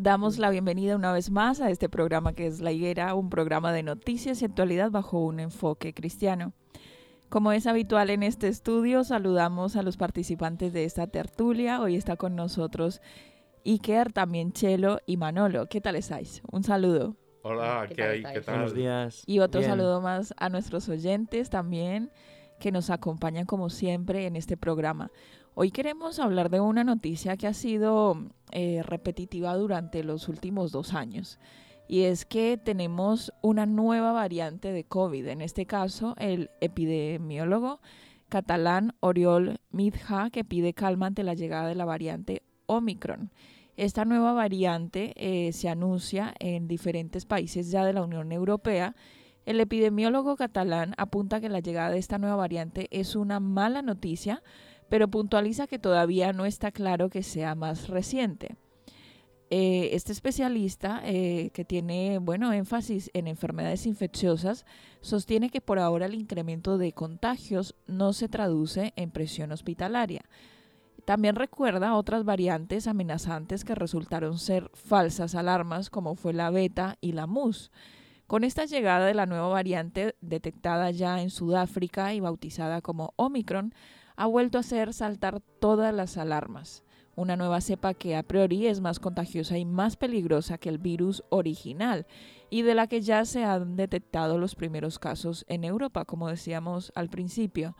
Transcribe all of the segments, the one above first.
Damos la bienvenida una vez más a este programa que es La Higuera, un programa de noticias y actualidad bajo un enfoque cristiano. Como es habitual en este estudio, saludamos a los participantes de esta tertulia. Hoy está con nosotros Iker, también Chelo y Manolo. ¿Qué tal estáis? Un saludo. Hola, ¿qué, hay? ¿Qué tal? Buenos días. Y otro saludo más a nuestros oyentes también que nos acompañan como siempre en este programa. Hoy queremos hablar de una noticia que ha sido eh, repetitiva durante los últimos dos años. Y es que tenemos una nueva variante de COVID. En este caso, el epidemiólogo catalán Oriol Midja, que pide calma ante la llegada de la variante Omicron. Esta nueva variante eh, se anuncia en diferentes países ya de la Unión Europea. El epidemiólogo catalán apunta que la llegada de esta nueva variante es una mala noticia pero puntualiza que todavía no está claro que sea más reciente. Eh, este especialista, eh, que tiene bueno énfasis en enfermedades infecciosas, sostiene que por ahora el incremento de contagios no se traduce en presión hospitalaria. También recuerda otras variantes amenazantes que resultaron ser falsas alarmas, como fue la beta y la mus. Con esta llegada de la nueva variante detectada ya en Sudáfrica y bautizada como Omicron, ha vuelto a hacer saltar todas las alarmas. Una nueva cepa que a priori es más contagiosa y más peligrosa que el virus original y de la que ya se han detectado los primeros casos en Europa, como decíamos al principio.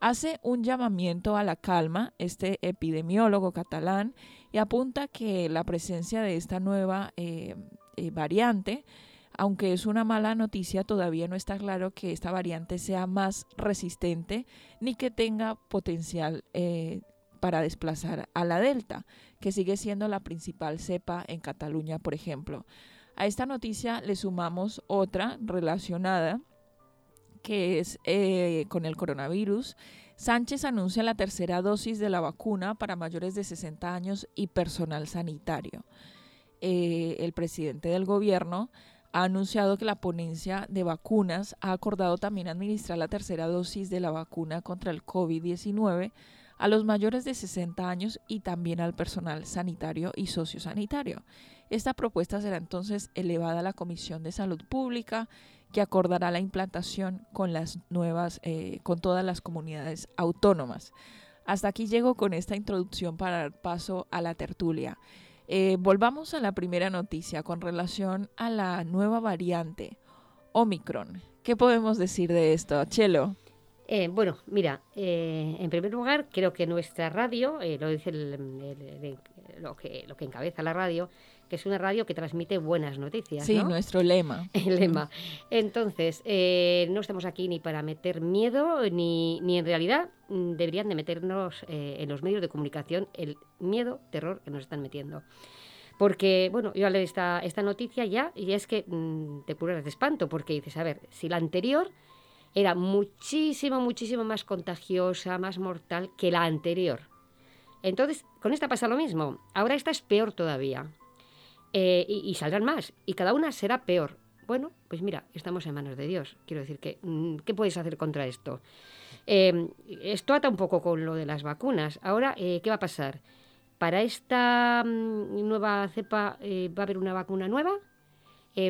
Hace un llamamiento a la calma este epidemiólogo catalán y apunta que la presencia de esta nueva eh, eh, variante aunque es una mala noticia, todavía no está claro que esta variante sea más resistente ni que tenga potencial eh, para desplazar a la Delta, que sigue siendo la principal cepa en Cataluña, por ejemplo. A esta noticia le sumamos otra relacionada, que es eh, con el coronavirus. Sánchez anuncia la tercera dosis de la vacuna para mayores de 60 años y personal sanitario. Eh, el presidente del gobierno ha anunciado que la ponencia de vacunas ha acordado también administrar la tercera dosis de la vacuna contra el COVID-19 a los mayores de 60 años y también al personal sanitario y sociosanitario. Esta propuesta será entonces elevada a la Comisión de Salud Pública, que acordará la implantación con las nuevas, eh, con todas las comunidades autónomas. Hasta aquí llego con esta introducción para dar paso a la tertulia. Eh, volvamos a la primera noticia con relación a la nueva variante Omicron. ¿Qué podemos decir de esto, Chelo? Eh, bueno, mira, eh, en primer lugar, creo que nuestra radio, lo dice lo, que, lo que encabeza la radio, que es una radio que transmite buenas noticias. Sí, nuestro lema. El lema. Entonces, eh, no estamos aquí ni para meter miedo, ni, ni en realidad mm, deberían de meternos eh, en los medios de comunicación el miedo, terror que nos están metiendo. Porque, bueno, yo leí esta, esta noticia ya y es que mm, te curas de espanto, porque dices, a ver, si la anterior era muchísimo, muchísimo más contagiosa, más mortal que la anterior. Entonces, con esta pasa lo mismo. Ahora esta es peor todavía. Eh, y, saldrán más. Y cada una será peor. Bueno, pues mira, estamos en manos de Dios. Quiero decir que, mm, ¿qué puedes hacer contra esto? Eh, esto ata un poco con lo de las vacunas. Ahora, eh, ¿qué va a pasar? Para esta mm, nueva cepa va a haber una vacuna nueva.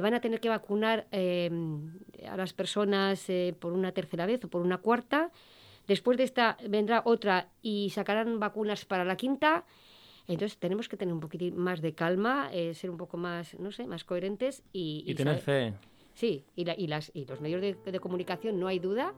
van a tener que vacunar a las personas por una tercera vez o por una cuarta. Después de esta vendrá otra y sacarán vacunas para la quinta. Entonces tenemos que tener un poquitín más de calma, eh, ser un poco más, no sé, más coherentes y... Y, tener fe. Sí, y, y, las, y los medios de, comunicación no hay duda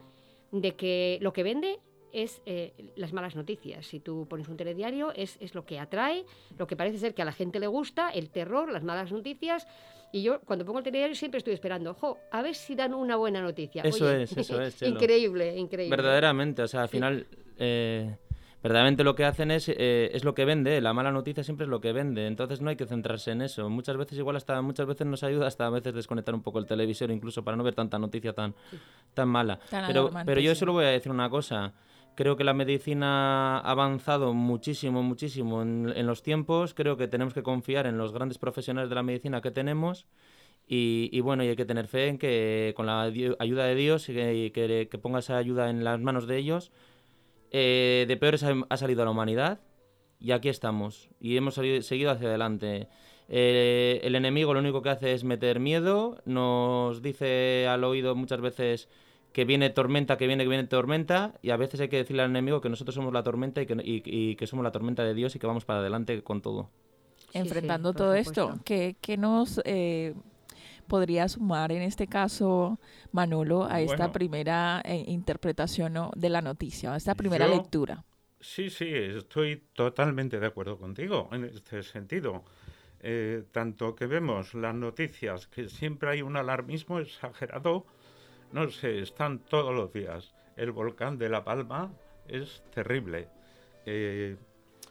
de que lo que vende es eh, las malas noticias. Si tú pones un telediario, es, es lo que atrae, lo que parece ser que a la gente le gusta, el terror, las malas noticias. Y yo, cuando pongo el telediario, siempre estoy esperando, ojo, a ver si dan una buena noticia. Eso es, eso es. increíble, increíble. Verdaderamente, o sea, al final... Eh, verdaderamente lo que hacen es, eh, es lo que vende, la mala noticia siempre es lo que vende, entonces no hay que centrarse en eso. Muchas veces igual hasta muchas veces nos ayuda hasta a veces desconectar un poco el televisor incluso para no ver tanta noticia tan, tan mala. pero pero yo solo voy a decir una cosa. Creo que la medicina ha avanzado muchísimo, muchísimo en, los tiempos. Creo que tenemos que confiar en los grandes profesionales de la medicina que tenemos. Y, bueno, y hay que tener fe en que con la ayuda de Dios y que, que ponga esa ayuda en las manos de ellos, eh, de peores ha, salido la humanidad y aquí estamos y hemos seguido hacia adelante. Eh, el enemigo lo único que hace es meter miedo, nos dice al oído muchas veces que viene tormenta, que viene, que viene tormenta, y a veces hay que decirle al enemigo que nosotros somos la tormenta y que, que somos la tormenta de Dios y que vamos para adelante con todo. Enfrentando todo esto, ¿qué, nos eh, podría sumar en este caso, Manolo, a esta primera eh, interpretación de la noticia, a esta primera lectura? Sí, sí, estoy totalmente de acuerdo contigo en este sentido. Eh, tanto que vemos las noticias, que siempre hay un alarmismo exagerado, no sé, están todos los días. El volcán de La Palma es terrible. Eh,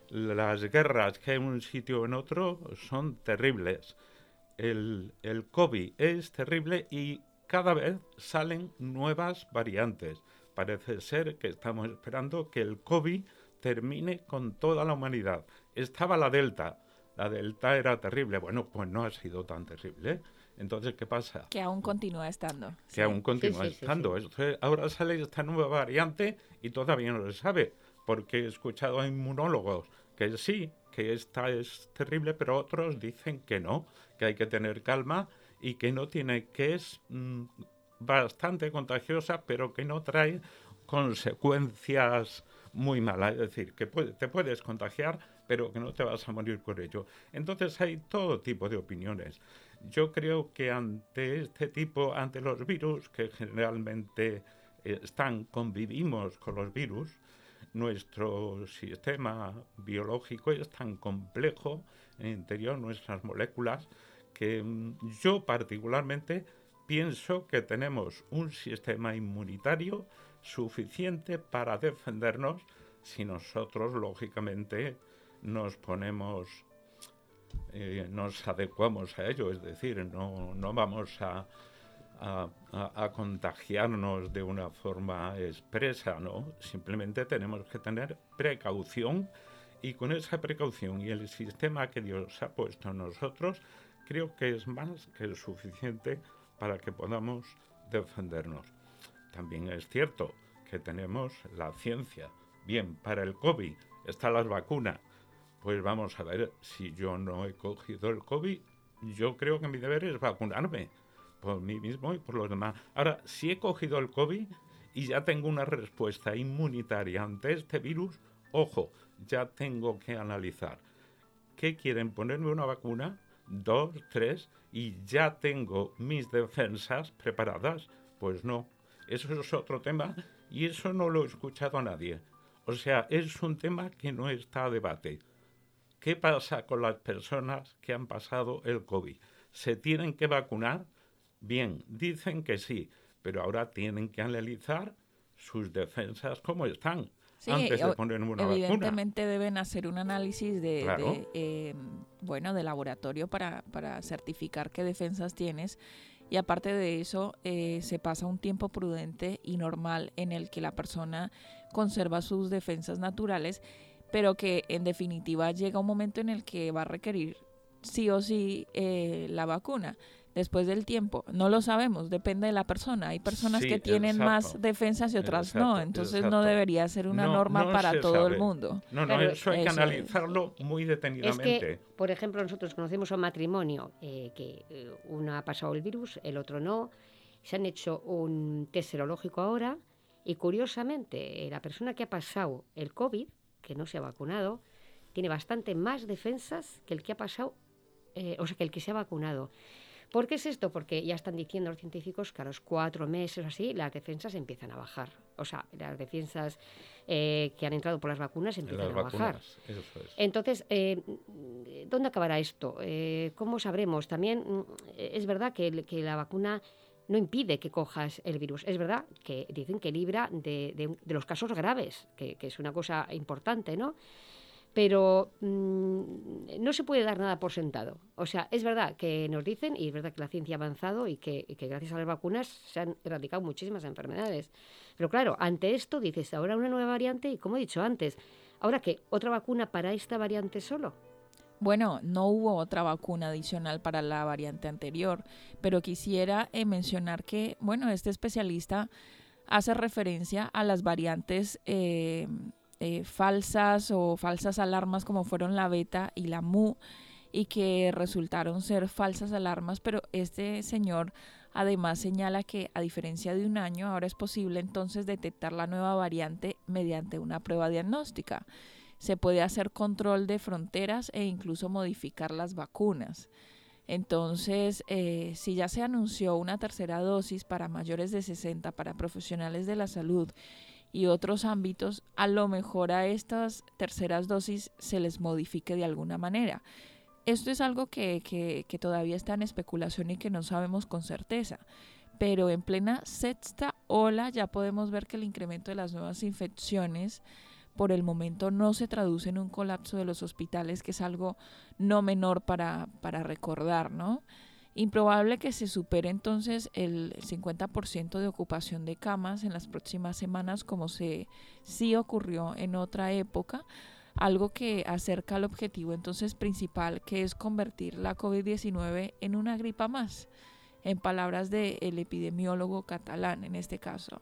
las guerras que hay en un sitio o en otro son terribles el, el COVID es terrible y cada vez salen nuevas variantes. Parece ser que estamos esperando que el COVID termine con toda la humanidad. Estaba la Delta. La Delta era terrible. Bueno, pues no ha sido tan terrible. Entonces, ¿qué pasa? Que aún continúa estando. Que aún continúa estando. ahora sale esta nueva variante y todavía no se sabe. Porque he escuchado a inmunólogos que sí, que esta es terrible, pero otros dicen que no, que hay que tener calma y que no tiene, que es mm, bastante contagiosa, pero que no trae consecuencias muy malas. Es decir, que te puedes contagiar, pero que no te vas a morir por ello. Entonces hay todo tipo de opiniones. Yo creo que ante este tipo, ante los virus, que generalmente eh, están, convivimos con los virus, nuestro sistema biológico es tan complejo en el interior, nuestras moléculas, que mm, yo particularmente pienso que tenemos un sistema inmunitario suficiente para defendernos si nosotros, lógicamente, nos ponemos, eh, nos adecuamos a ello, es decir, no, no vamos a a, contagiarnos de una forma expresa, ¿no? Simplemente tenemos que tener precaución y con esa precaución y el sistema que Dios ha puesto en nosotros, creo que es más que suficiente para que podamos defendernos. También es cierto que tenemos la ciencia. Bien, para el COVID están las vacunas. Pues vamos a ver, si yo no he cogido el COVID, yo creo que mi deber es vacunarme por mí mismo y por los demás. Ahora, si he cogido el COVID y ya tengo una respuesta inmunitaria ante este virus, ojo, ya tengo que analizar. ¿Qué quieren? ¿Ponerme una vacuna? Dos, tres, y ya tengo mis defensas preparadas. Pues no, eso es otro tema y eso no lo he escuchado a nadie. O sea, es un tema que no está a debate. ¿Qué pasa con las personas que han pasado el COVID? ¿Se tienen que vacunar? Bien, dicen que sí, pero ahora tienen que analizar sus defensas cómo están. antes de poner una evidentemente deben hacer un análisis de, em, bueno de laboratorio para, para certificar qué defensas tienes. Y aparte de eso eh, se pasa un tiempo prudente y normal en el que la persona conserva sus defensas naturales pero que en definitiva llega un momento en el que va a requerir sí o sí eh, la vacuna después del tiempo. No lo sabemos, depende de la persona. Hay personas que tienen más defensas y otras no, entonces no debería ser una norma para todo el mundo. No, no, eso hay que analizarlo muy detenidamente. Es que, por ejemplo, nosotros conocemos un matrimonio eh, que eh, uno ha pasado el virus, el otro no. Se han hecho un test serológico ahora y curiosamente la persona que ha pasado el COVID, que no se ha vacunado, tiene bastante más defensas que el que ha pasado, eh, o sea, que el que se ha vacunado. ¿Por qué es esto? Porque ya están diciendo los científicos que a los cuatro meses o así las defensas empiezan a bajar. O sea, las defensas eh, que han entrado por las vacunas empiezan a bajar. Entonces, eh, ¿dónde acabará esto? Eh, ¿Cómo sabremos? También mm, es verdad que, la vacuna no impide que cojas el virus. Es verdad que dicen que libra de, los casos graves, que, que, es una cosa importante, ¿no? Pero mm, no se puede dar nada por sentado. O sea, es verdad que nos dicen, y es verdad que la ciencia ha avanzado y que, gracias a las vacunas se han erradicado muchísimas enfermedades. Pero claro, ante esto dices, ahora una nueva variante y como he dicho antes, ahora que otra vacuna para esta variante solo. Bueno, no hubo otra vacuna adicional para la variante anterior, pero quisiera eh, mencionar que, bueno, este especialista hace referencia a las variantes eh, eh, falsas o falsas alarmas como fueron la beta y la mu y que resultaron ser falsas alarmas, pero este señor además señala que a diferencia de un año ahora es posible entonces detectar la nueva variante mediante una prueba diagnóstica. Se puede hacer control de fronteras e incluso modificar las vacunas. Entonces, eh, si ya se anunció una tercera dosis para mayores de 60 para profesionales de la salud y otros ámbitos, a lo mejor a estas terceras dosis se les modifique de alguna manera. Esto es algo que, que, todavía está en especulación y que no sabemos con certeza. Pero en plena sexta ola ya podemos ver que el incremento de las nuevas infecciones por el momento no se traduce en un colapso de los hospitales, que es algo no menor para, para recordar, ¿no? Improbable que se supere entonces el 50% de ocupación de camas en las próximas semanas, como se sí ocurrió en otra época, algo que acerca al objetivo entonces principal, que es convertir la COVID-19 en una gripa más, en palabras del epidemiólogo catalán en este caso.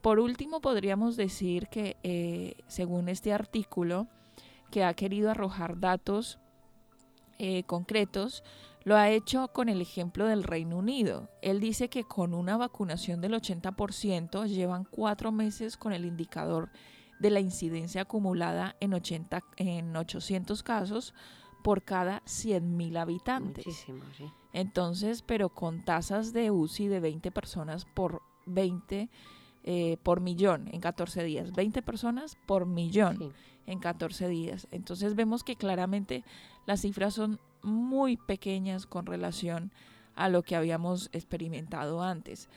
Por último, podríamos decir que eh, según este artículo, que ha querido arrojar datos eh, concretos, lo ha hecho con el ejemplo del Reino Unido. Él dice que con una vacunación del 80% llevan cuatro meses con el indicador de la incidencia acumulada en, 80, en 800 casos por cada 100.000 habitantes. Muchísimo, sí. Entonces, pero con tasas de UCI de 20 personas por 20 eh, por millón en 14 días. 20 personas por millón en 14 días. Entonces vemos que claramente las cifras son muy pequeñas con relación a lo que habíamos experimentado antes.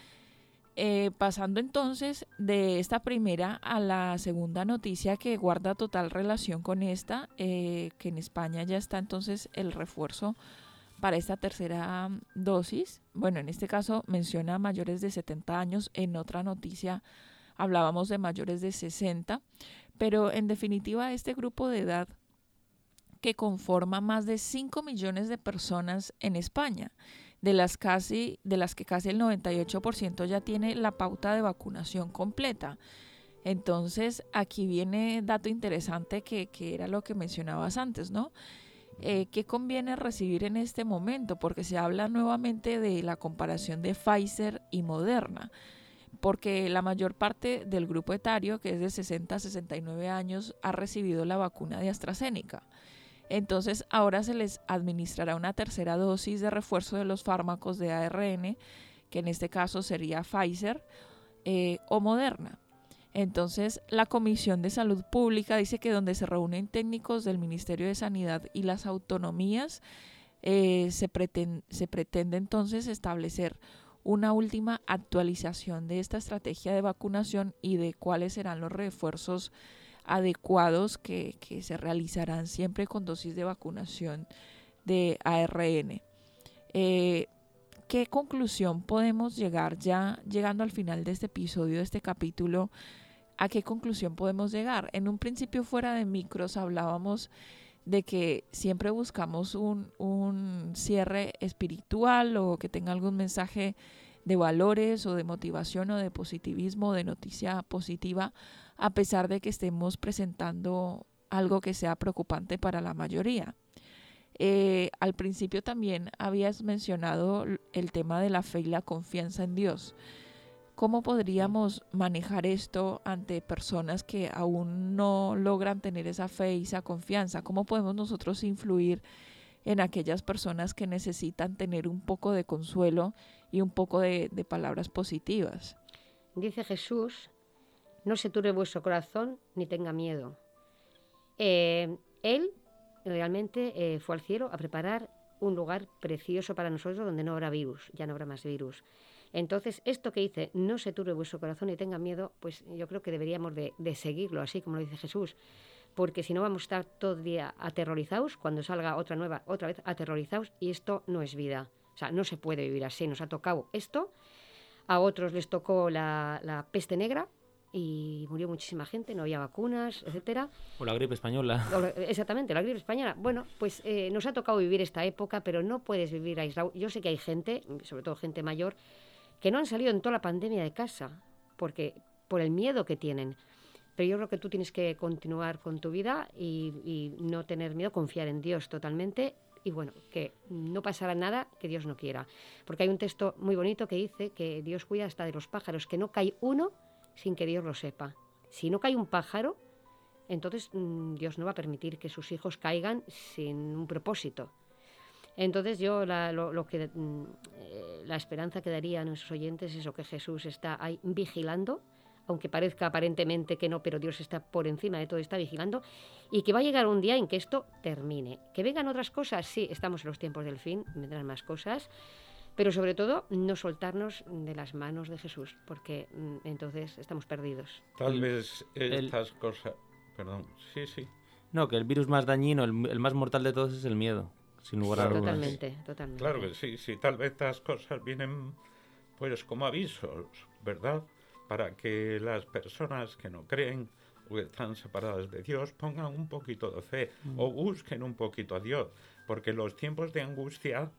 Eh, pasando entonces de esta primera a la segunda noticia que guarda total relación con esta, eh, que en España ya está entonces el refuerzo para esta tercera dosis. Bueno, en este caso menciona mayores de 70 años, en otra noticia hablábamos de mayores de 60, pero en definitiva este grupo de edad que conforma más de 5 millones de personas en España, de las, casi, de las que casi el 98% ya tiene la pauta de vacunación completa. Entonces, aquí viene dato interesante que, que era lo que mencionabas antes, ¿no? Eh, ¿Qué conviene recibir en este momento? Porque se habla nuevamente de la comparación de Pfizer y Moderna, porque la mayor parte del grupo etario, que es de 60 a 69 años, ha recibido la vacuna de AstraZeneca. Entonces ahora se les administrará una tercera dosis de refuerzo de los fármacos de ARN, que en este caso sería Pfizer eh, o Moderna. Entonces, la Comisión de Salud Pública dice que donde se reúnen técnicos del Ministerio de Sanidad y las autonomías, eh, se, se pretende entonces establecer una última actualización de esta estrategia de vacunación y de cuáles serán los refuerzos adecuados que, se realizarán siempre con dosis de vacunación de ARN. Eh, ¿Qué conclusión podemos llegar ya llegando al final de este episodio, de este capítulo, ¿a qué conclusión podemos llegar? En un principio fuera de micros hablábamos de que siempre buscamos un, un cierre espiritual o que tenga algún mensaje de valores o de motivación o de positivismo, de noticia positiva, a pesar de que estemos presentando algo que sea preocupante para la mayoría. Eh, al principio también habías mencionado el tema de la fe y la confianza en Dios. ¿Cómo podríamos manejar esto ante personas que aún no logran tener esa fe y esa confianza? ¿Cómo podemos nosotros influir en aquellas personas que necesitan tener un poco de consuelo y un poco de, palabras positivas? Dice Jesús, no se turbe vuestro corazón ni tenga miedo. Eh, él realmente eh, fue al cielo a preparar un lugar precioso para nosotros donde no habrá virus, ya no habrá más virus. Entonces, esto que dice, no se turbe vuestro corazón y tenga miedo, pues yo creo que deberíamos de, seguirlo, así como lo dice Jesús, porque si no vamos a estar todo el día aterrorizados, cuando salga otra nueva, otra vez aterrorizados, y esto no es vida. O sea, no se puede vivir así. Nos ha tocado esto, a otros les tocó la, la peste negra, y murió muchísima gente, no había vacunas, etcétera. O la gripe española. exactamente, la gripe española. Bueno, pues eh, nos ha tocado vivir esta época, pero no puedes vivir aislado. Yo sé que hay gente, sobre todo gente mayor, que no han salido en toda la pandemia de casa, porque por el miedo que tienen. Pero yo creo que tú tienes que continuar con tu vida y, y no tener miedo, confiar en Dios totalmente y bueno, que no pasará nada que Dios no quiera. Porque hay un texto muy bonito que dice que Dios cuida hasta de los pájaros, que no cae uno sin que Dios lo sepa. Si no cae un pájaro, entonces mm, Dios no va a permitir que sus hijos caigan sin un propósito. Entonces yo la, lo, que, mm, eh, la esperanza que daría a nuestros oyentes es lo que Jesús está ahí vigilando, aunque parezca aparentemente que no, pero Dios está por encima de todo, está vigilando, y que va a llegar un día en que esto termine. Que vengan otras cosas, sí, estamos en los tiempos del fin, vendrán más cosas, pero sobre todo no soltarnos de las manos de Jesús, porque mm, entonces estamos perdidos. Tal vez estas cosas, perdón, sí, sí. No, que el virus más dañino, el, más mortal de todos es el miedo, sin lugar a dudas. Totalmente, totalmente. Claro que sí, sí, tal vez estas cosas vienen pues como avisos, ¿verdad? Para que las personas que no creen o están separadas de Dios pongan un poquito de fe o mm. busquen un poquito a Dios, porque los tiempos de angustia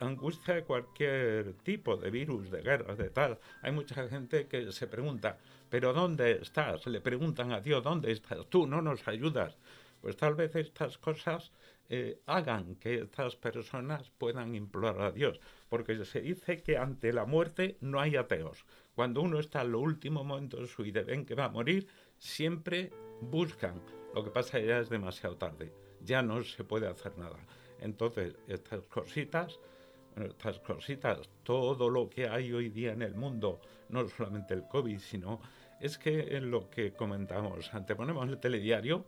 angustia de cualquier tipo de virus, de guerra, de tal. Hay mucha gente que se pregunta, ¿pero dónde estás? Le preguntan a Dios, ¿dónde estás? Tú no nos ayudas. Pues tal vez estas cosas eh, hagan que estas personas puedan implorar a Dios, porque se dice que ante la muerte no hay ateos. Cuando uno está en lo último momento de su vida ven que va a morir, siempre buscan. Lo que pasa ya es demasiado tarde, ya no se puede hacer nada. Entonces, estas cositas estas cositas, todo lo que hay hoy día en el mundo, no solamente el COVID, sino es que en lo que comentamos antes, ponemos el telediario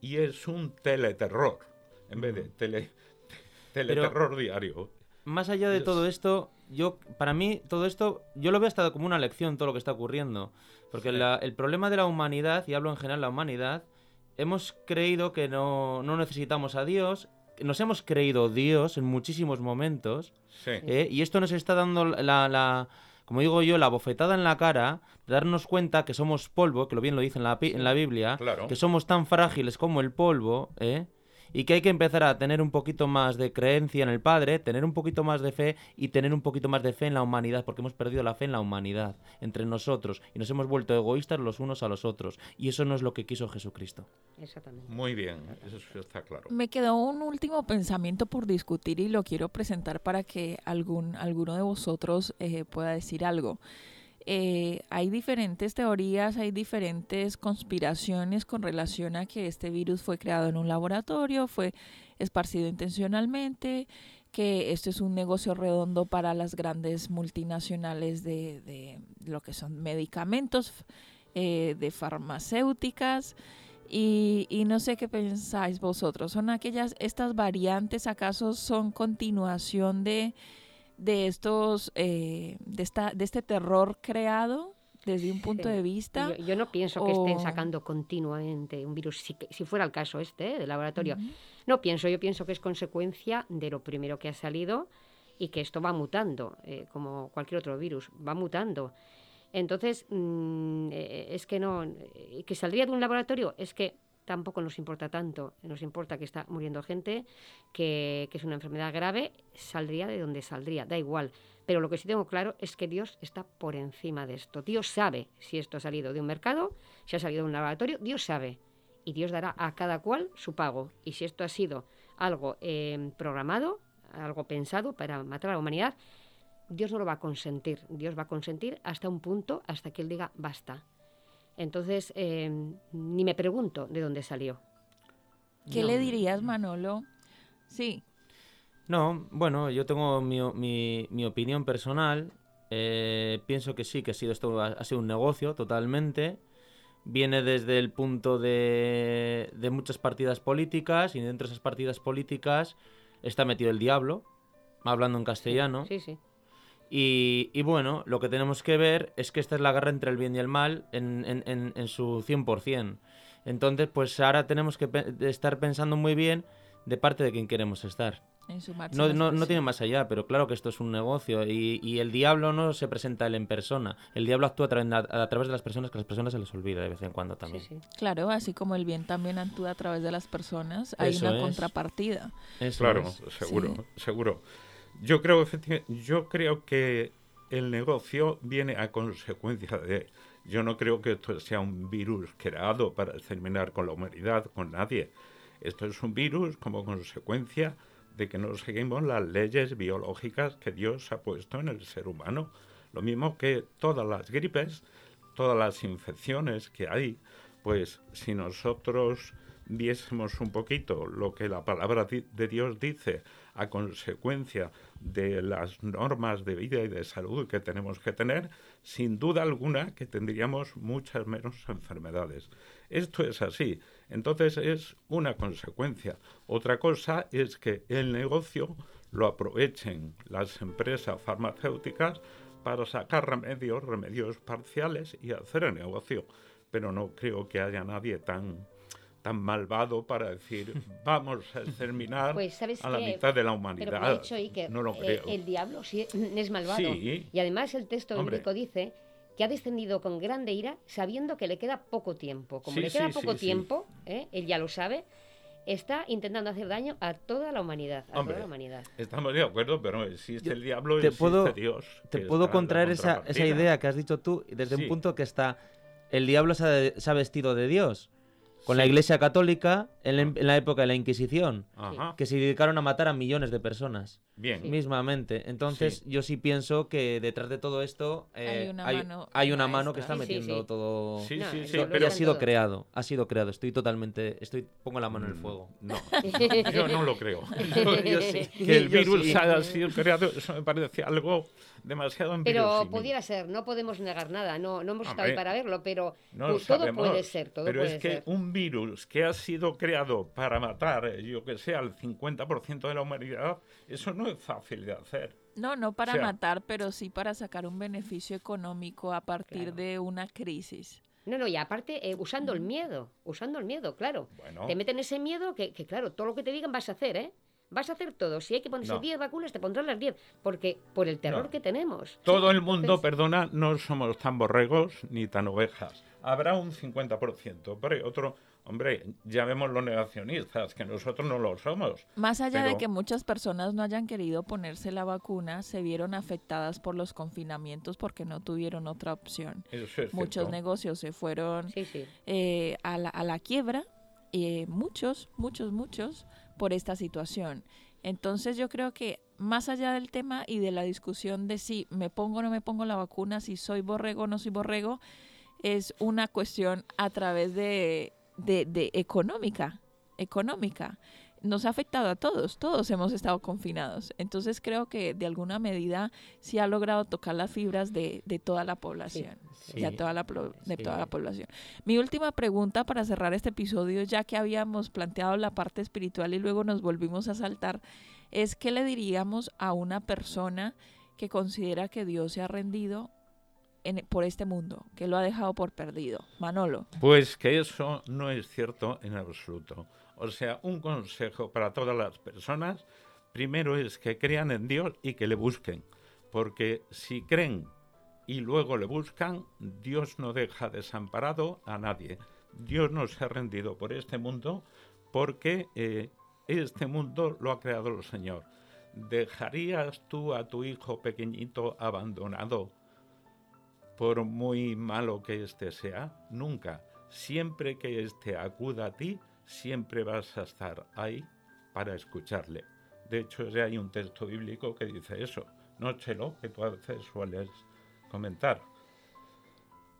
y es un teleterror, en vez de tele, teleterror diario. Más allá de todo esto, yo, para mí, todo esto, yo lo veo hasta como una lección, todo lo que está ocurriendo. Porque el problema de la humanidad, y hablo en general de la humanidad, hemos creído que no, no necesitamos a Dios nos hemos creído Dios en muchísimos momentos. ¿eh? Y esto nos está dando la, como digo yo, la bofetada en la cara de darnos cuenta que somos polvo, que lo bien lo dice en la, en la Biblia, que somos tan frágiles como el polvo, ¿eh? Y que hay que empezar a tener un poquito más de creencia en el Padre, tener un poquito más de fe y tener un poquito más de fe en la humanidad, porque hemos perdido la fe en la humanidad entre nosotros y nos hemos vuelto egoístas los unos a los otros. Y eso no es lo que quiso Jesucristo. Exactamente. Muy bien, eso está claro. Me quedó un último pensamiento por discutir y lo quiero presentar para que algún, alguno de vosotros eh, pueda decir algo. Eh, hay diferentes teorías, hay diferentes conspiraciones con relación a que este virus fue creado en un laboratorio, fue esparcido intencionalmente, que esto es un negocio redondo para las grandes multinacionales de, lo que son medicamentos, eh, de farmacéuticas. Y, y, no sé qué pensáis vosotros. ¿Son aquellas, estas variantes acaso son continuación de, de estos, eh, de, esta, de este terror creado desde un punto de vista. Yo, no pienso que estén sacando continuamente un virus, si, si fuera el caso este ¿eh? de laboratorio. No pienso, yo pienso que es consecuencia de lo primero que ha salido y que esto va mutando, eh, como cualquier otro virus, va mutando. Entonces, mm, es que no, eh, que saldría de un laboratorio, es que tampoco nos importa tanto. Nos importa que está muriendo gente, que, es una enfermedad grave, saldría de donde saldría, da igual. Pero lo que sí tengo claro es que Dios está por encima de esto. Dios sabe si esto ha salido de un mercado, si ha salido de un laboratorio, Dios sabe. Y Dios dará a cada cual su pago. Y si esto ha sido algo eh, programado, algo pensado para matar a la humanidad, Dios no lo va a consentir. Dios va a consentir hasta un punto, hasta que Él diga basta. Entonces, eh, ni me pregunto de dónde salió. ¿Qué le dirías, Manolo? Sí. No, bueno, yo tengo mi, mi, opinión personal. Eh, pienso que sí, que ha sido esto ha, sido un negocio totalmente. Viene desde el punto de, de muchas partidas políticas y dentro de esas partidas políticas está metido el diablo, hablando en castellano. Sí, sí. Y, bueno, lo que tenemos que ver es que esta es la guerra entre el bien y el mal en, en, en, su 100%. Entonces, pues ahora tenemos que estar pensando muy bien de parte de quién queremos estar. no, no, no, tiene más allá, pero claro que esto es un negocio y, y, el diablo no se presenta él en persona. El diablo actúa a, través de las personas que a las personas se les olvida de vez en cuando también. Claro, así como el bien también actúa a través de las personas, hay una contrapartida. claro, seguro, seguro. Yo creo, yo creo que el negocio viene a consecuencia de... Yo no creo que esto sea un virus creado para terminar con la humanidad, con nadie. Esto es un virus como consecuencia de que no seguimos las leyes biológicas que Dios ha puesto en el ser humano. Lo mismo que todas las gripes, todas las infecciones que hay, pues si nosotros viésemos un poquito lo que la palabra de Dios dice a consecuencia de las normas de vida y de salud que tenemos que tener, sin duda alguna que tendríamos muchas menos enfermedades. Esto es así. Entonces es una consecuencia. Otra cosa es que el negocio lo aprovechen las empresas farmacéuticas para sacar remedios, remedios parciales y hacer el negocio. Pero no creo que haya nadie tan tan malvado para decir vamos a exterminar pues, a la mitad de la humanidad. no lo creo. el diablo sí es malvado. Y además el texto bíblico dice que ha descendido con grande ira sabiendo que le queda poco tiempo. Como le queda poco tiempo, ¿eh? él ya lo sabe, está intentando hacer daño a toda la humanidad. A toda la humanidad. Estamos de acuerdo, pero existe el diablo y te puedo, Dios. Te puedo contraer esa, esa, idea que has dicho tú desde un punto que está... El diablo se ha vestido de Dios con la Iglesia Católica en la, época de la Inquisición, que se dedicaron a matar a millones de personas. Bien. Mismamente. Entonces, yo sí pienso que detrás de todo esto hay una, mano, que está metiendo todo. Sí, sí, sí. Pero ha sido creado, ha sido creado. Estoy totalmente, estoy, pongo la mano en el mm, fuego. No, yo no lo creo. Que el virus haya sido creado, eso me parece algo demasiado Pero pudiera ser, no podemos negar nada, no, no hemos estado ahí para verlo, pero todo puede ser, todo pero es que un virus que ha sido creado para matar, eh, yo que sé, al 50% de la humanidad, eso no es fácil de hacer. No, no para matar, pero sí para sacar un beneficio económico a partir de una crisis. No, no, y aparte, eh, usando el miedo, usando el miedo, claro. Te meten ese miedo que, que, claro, todo lo que te digan vas a hacer, ¿eh? Vas a hacer todo. Si hay que ponerse 10 vacunas, te pondrán las 10. Porque por el terror que tenemos. Todo el mundo, perdona, no somos tan borregos ni tan ovejas. Habrá un 50%, pero otro, hombre, ya vemos los negacionistas, que nosotros no lo somos. Más allá de que muchas personas no hayan querido ponerse la vacuna, se vieron afectadas por los confinamientos porque no tuvieron otra opción. Muchos negocios se fueron eh, a, la, a la quiebra, y muchos, muchos, muchos por esta situación. Entonces yo creo que más allá del tema y de la discusión de si me pongo o no me pongo la vacuna, si soy borrego o no soy borrego, es una cuestión a través de, de, de económica, económica nos ha afectado a todos, todos hemos estado confinados. Entonces creo que de alguna medida sí ha logrado tocar las fibras de, toda la población, de, toda la, de toda la población. Mi última pregunta para cerrar este episodio, ya que habíamos planteado la parte espiritual y luego nos volvimos a saltar, es qué le diríamos a una persona que considera que Dios se ha rendido por este mundo, que lo ha dejado por perdido. Manolo. Pues que eso no es cierto en absoluto. O sea, un consejo para todas las personas, primero es que crean en Dios y que le busquen, porque si creen y luego le buscan, Dios no deja desamparado a nadie. Dios no se ha rendido por este mundo porque eh, este mundo lo ha creado el Señor. ¿Dejarías tú a tu hijo pequeñito abandonado por muy malo que éste sea? Nunca. Siempre que éste acuda a ti, siempre vas a estar ahí para escucharle. De hecho, ya hay un texto bíblico que dice eso. Nóchelo, que tú a veces sueles comentar.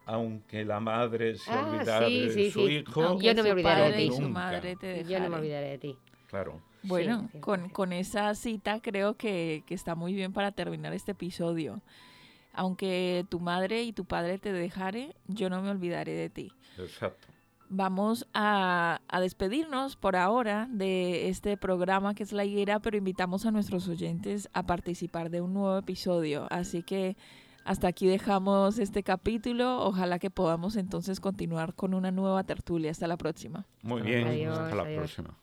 Aunque la madre se Ah, olvidara sí, de sí, su sí. hijo, Aunque Yo no me olvidaré de ti. su Nunca. madre te Yo no me olvidaré de ti. claro. Bueno, Sí, con, sí. con esa cita creo que, que está muy bien para terminar este episodio. Aunque tu madre y tu padre te dejare, yo no me olvidaré de ti. Exacto. Vamos a, a despedirnos por ahora de este programa que es La Higuera, pero invitamos a nuestros oyentes a participar de un nuevo episodio. Así que hasta aquí dejamos este capítulo. Ojalá que podamos entonces continuar con una nueva tertulia. Hasta la próxima. Muy bien. Hasta la adiós. próxima.